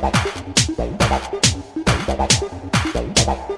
Thank you.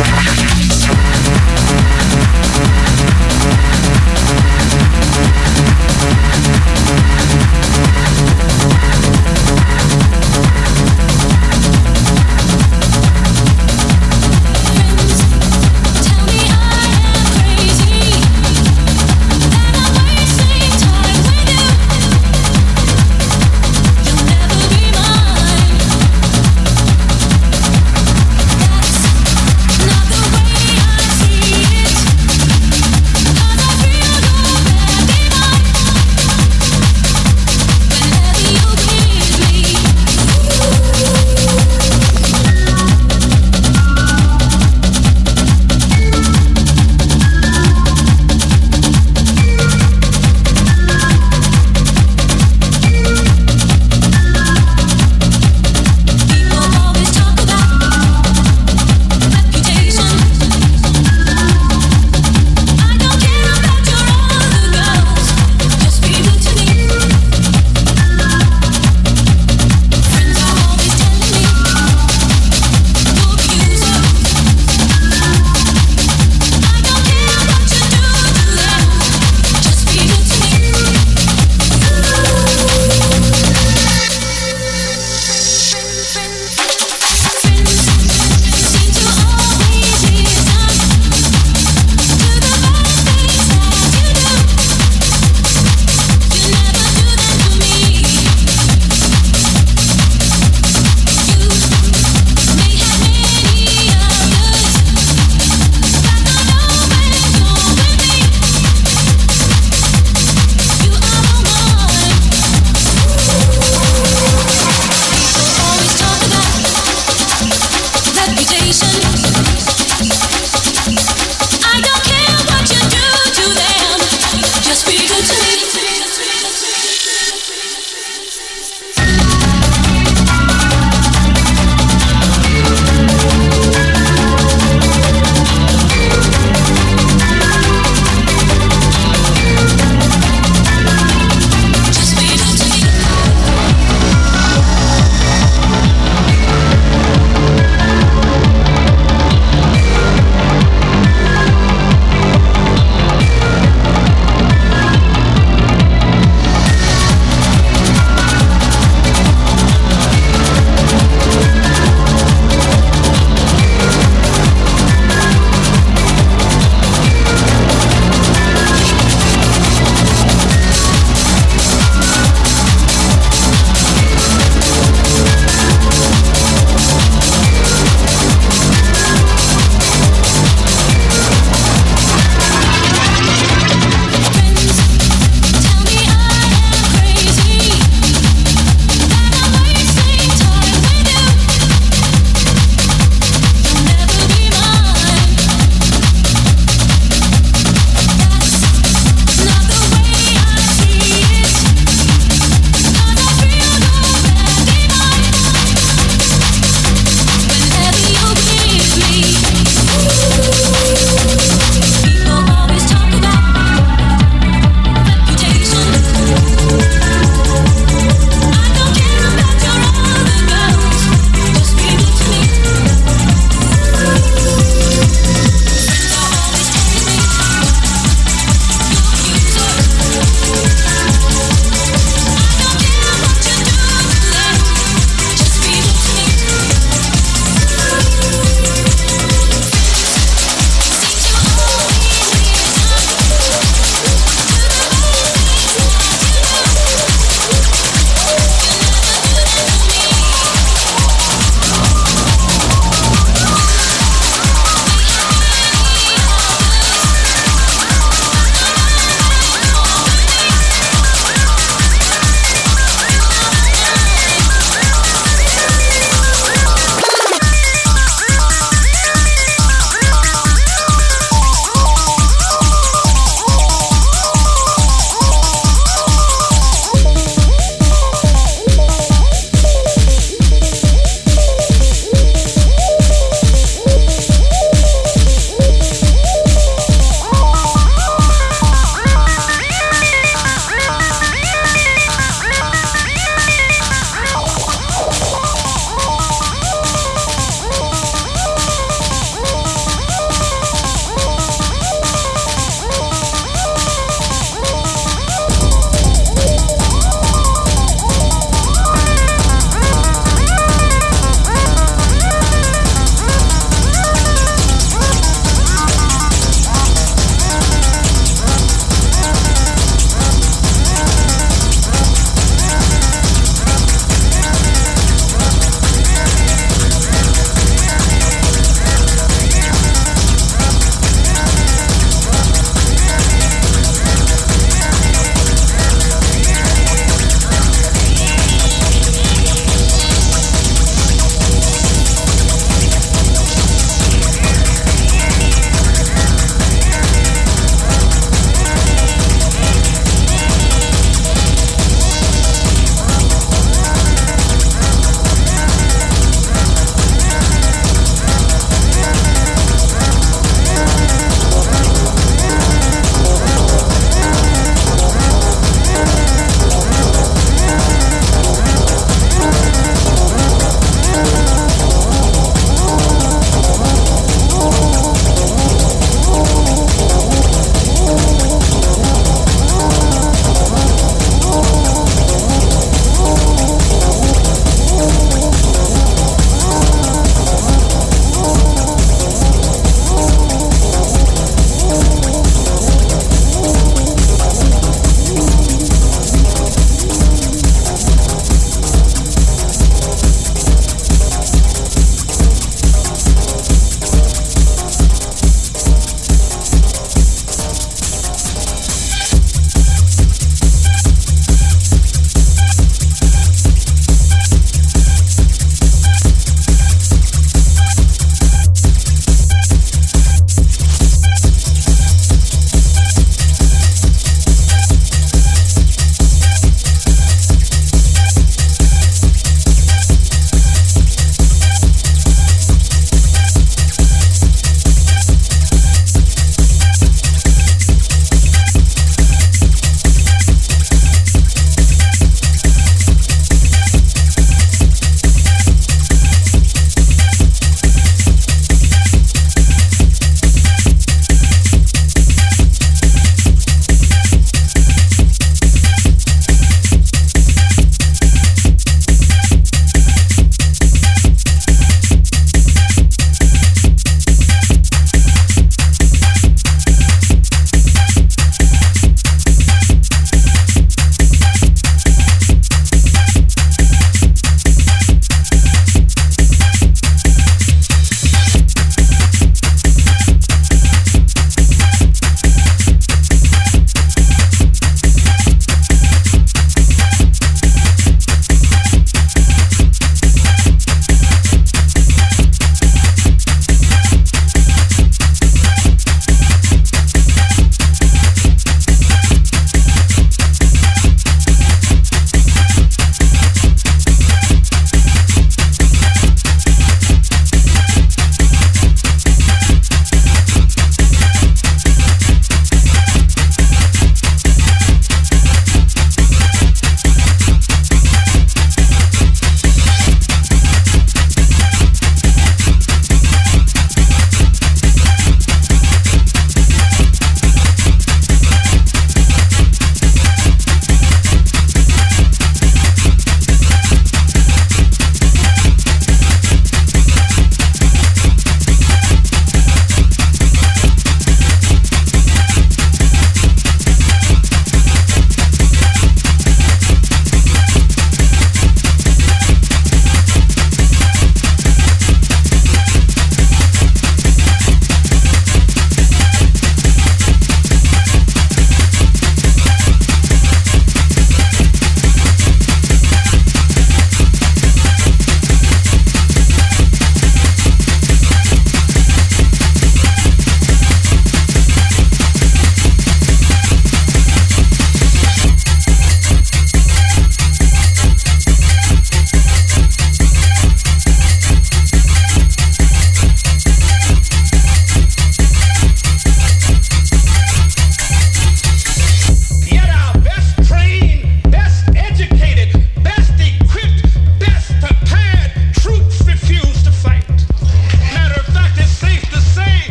Thank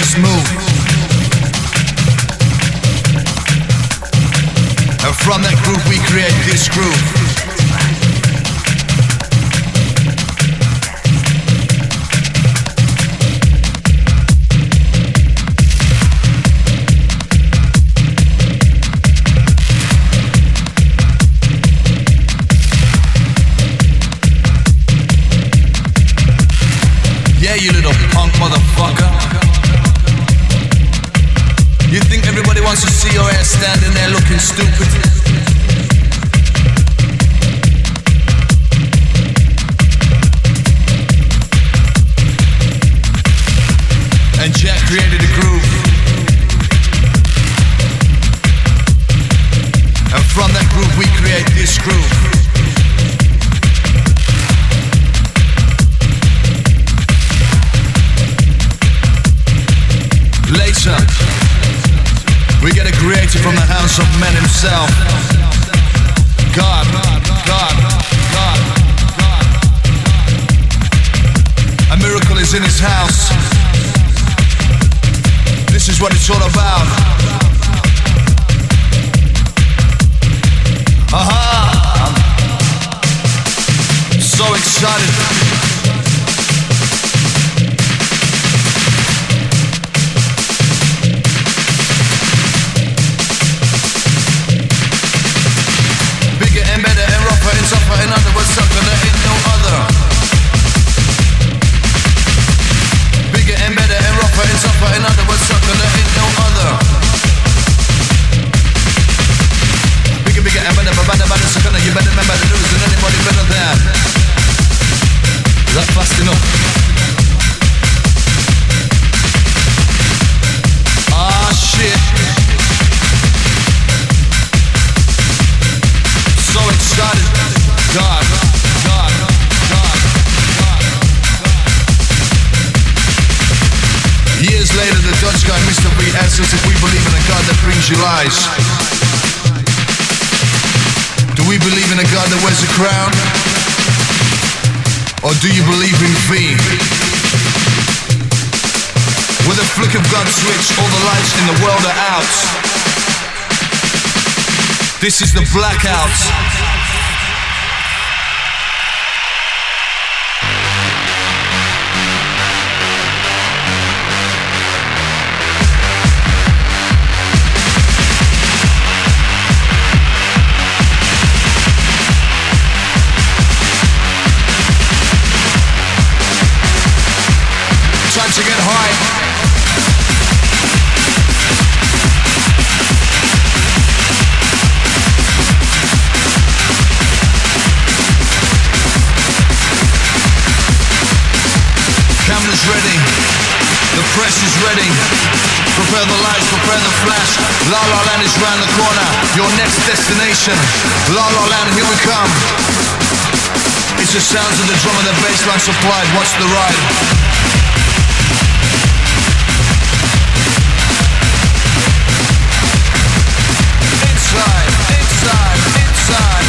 Us move. And from that groove we create this groove. Wants to see your ass standing there looking stupid? The of man himself. God, God, God, God. A miracle is in his house. This is what it's all about. Aha! I'm So excited. Sucker, ain't no other. Better and and sucker, ain't no other. Bigger, and better, better, better, sucker, you better remember to lose than anybody better than. Is that fast enough? Believe in V? With a flick of God's switch, all the lights in the world are out. This is the blackout. Prepare the lights, prepare the flash. La La Land is round the corner, your next destination. La La Land, here we come. It's the sounds of the drum and the bass line supplied. Watch the ride. shake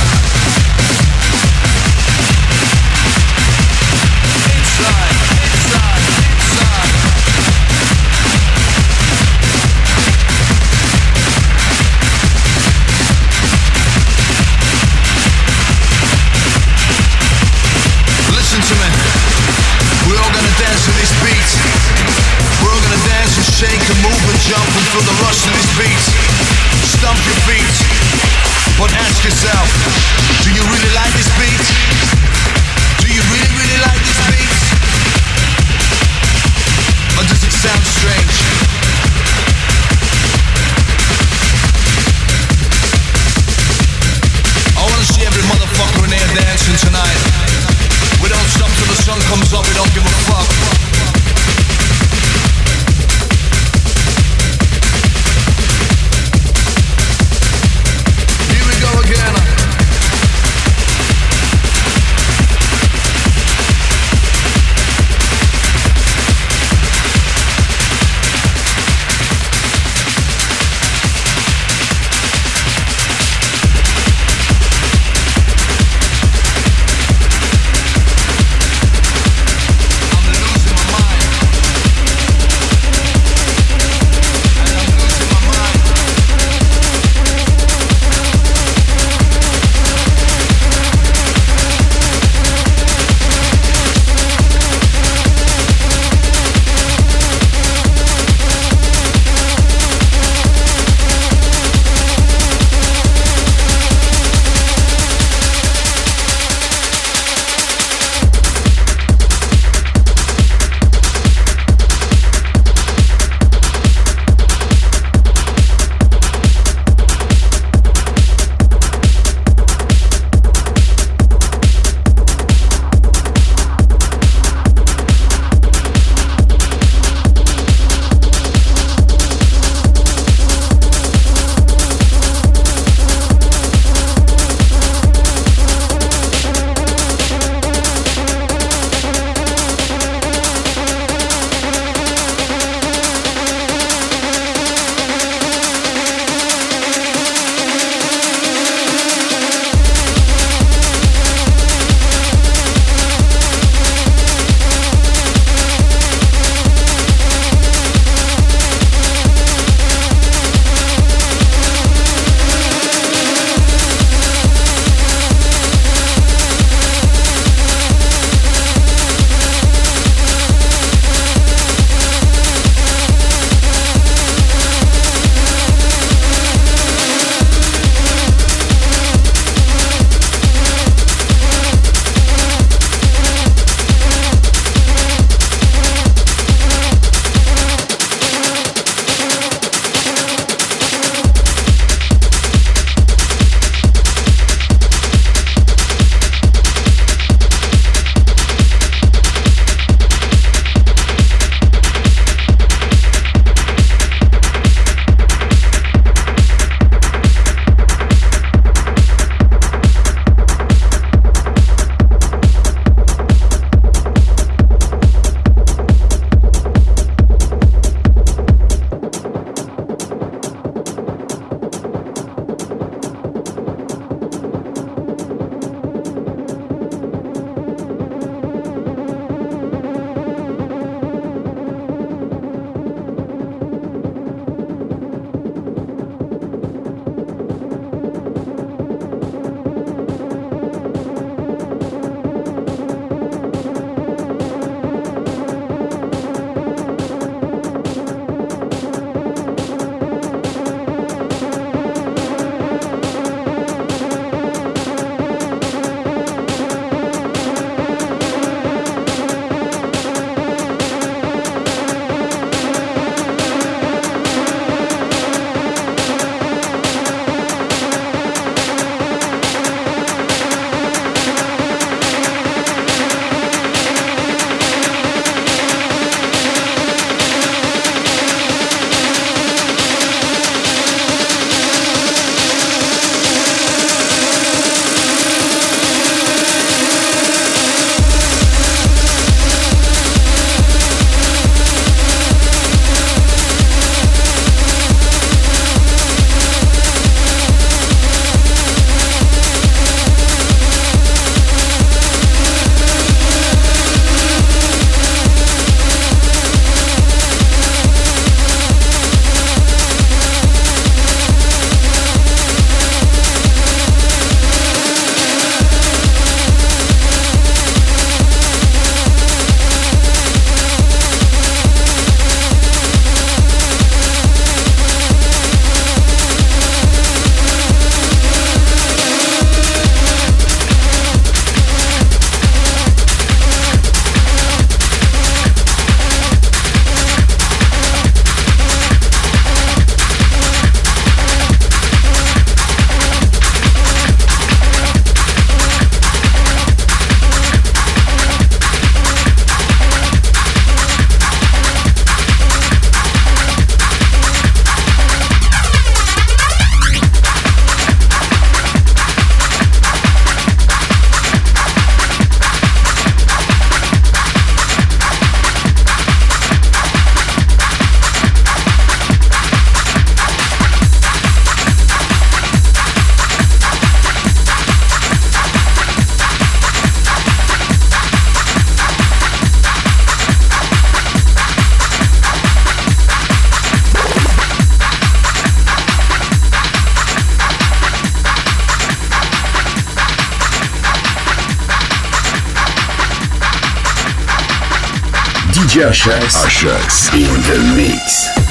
Ushers. Ushers in the mix.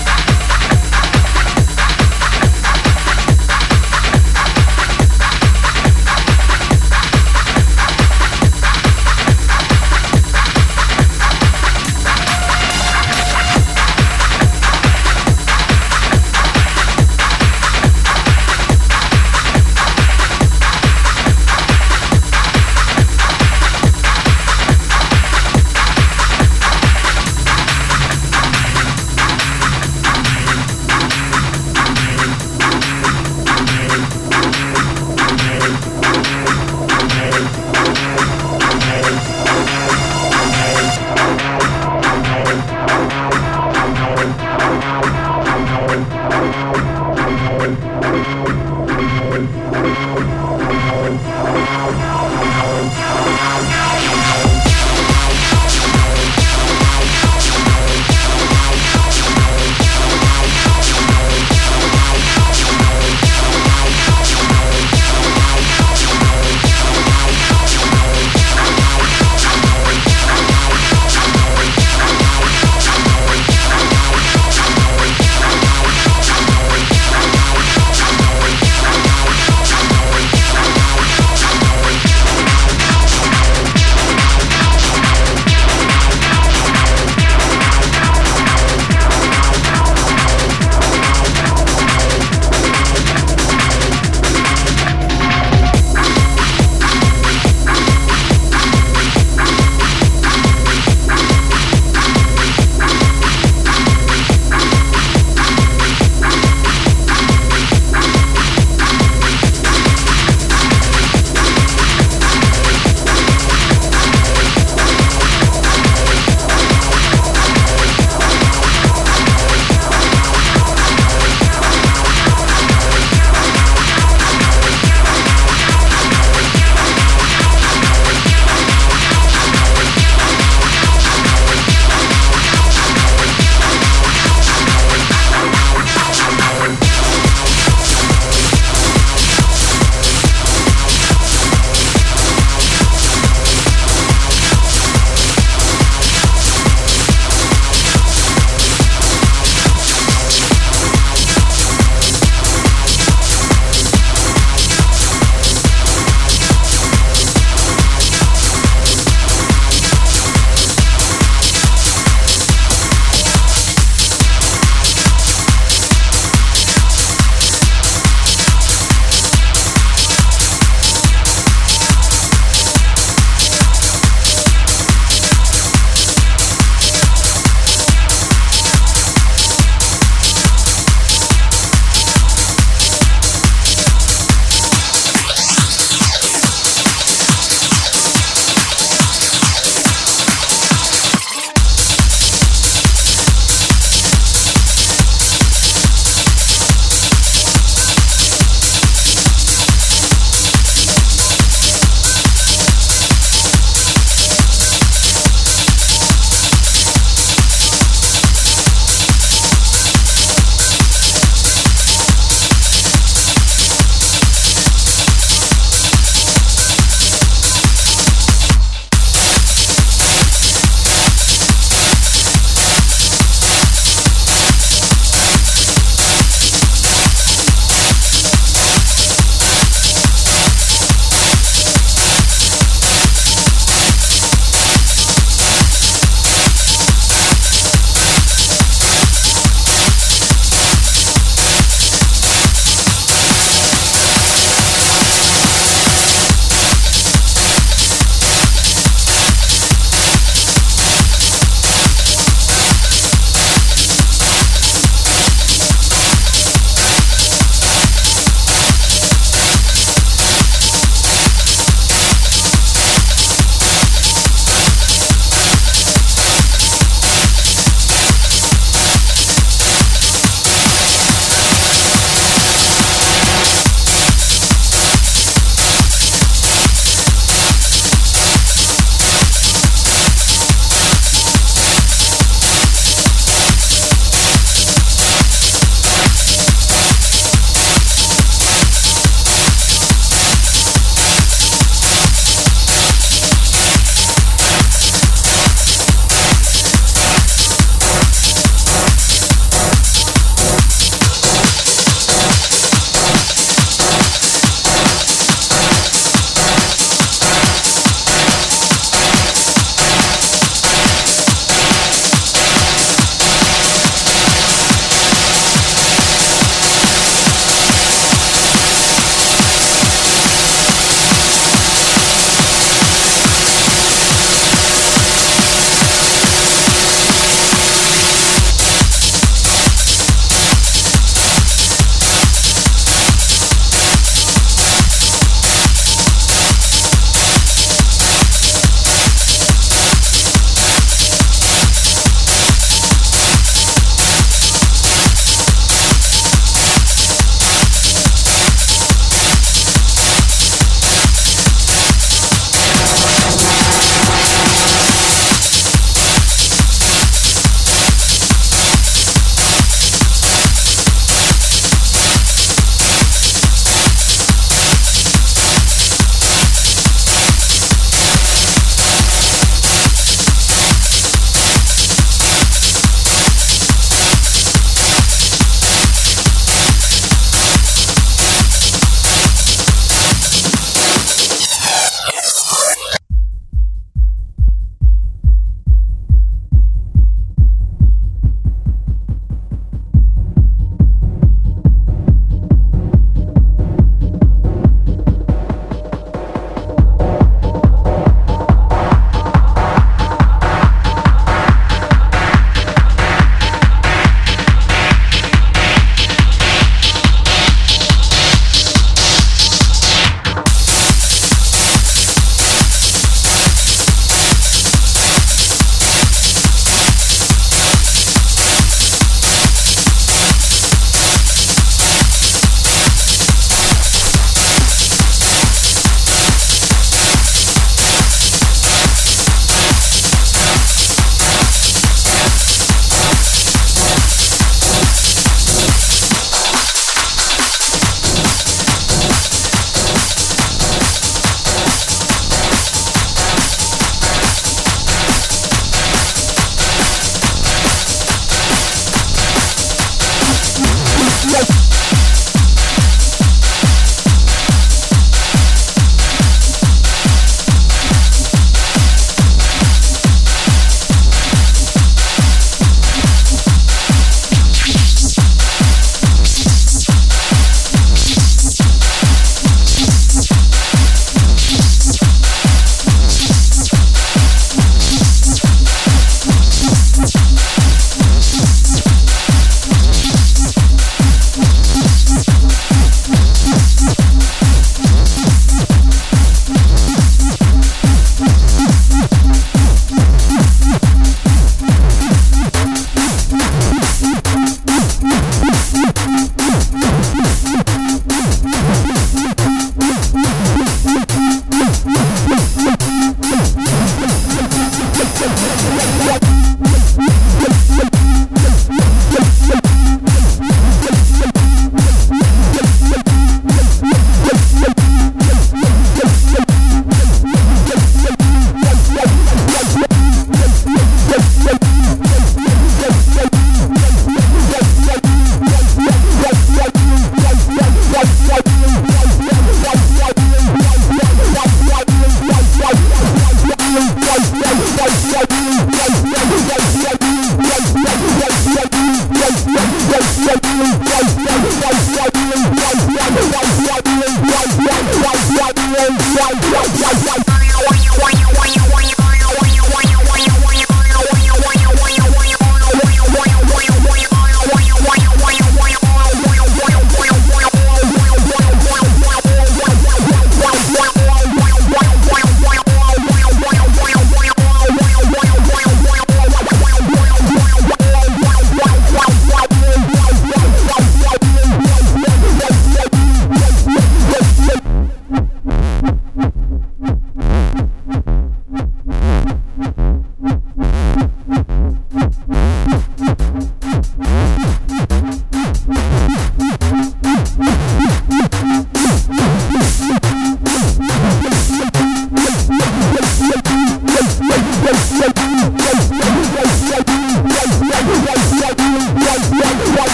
What?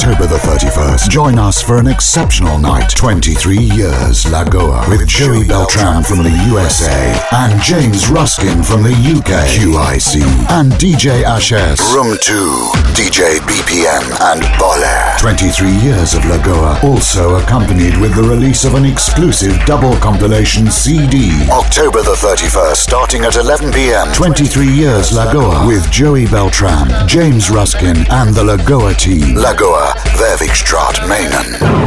October the 31st. Join us for an exceptional night. 23 years Lagoa with Joey Beltram from the USA and James Ruskin from the UK. QIC and DJ Ashes. Room 2, DJ BPM and Bolle. 23 years of Lagoa, also accompanied with the release of an exclusive double compilation CD. October the 31st, starting at 11 p.m. 23 years Lagoa with Joey Beltram, James Ruskin, and the Lagoa team. Lagoa, Verwigstraat, Menen.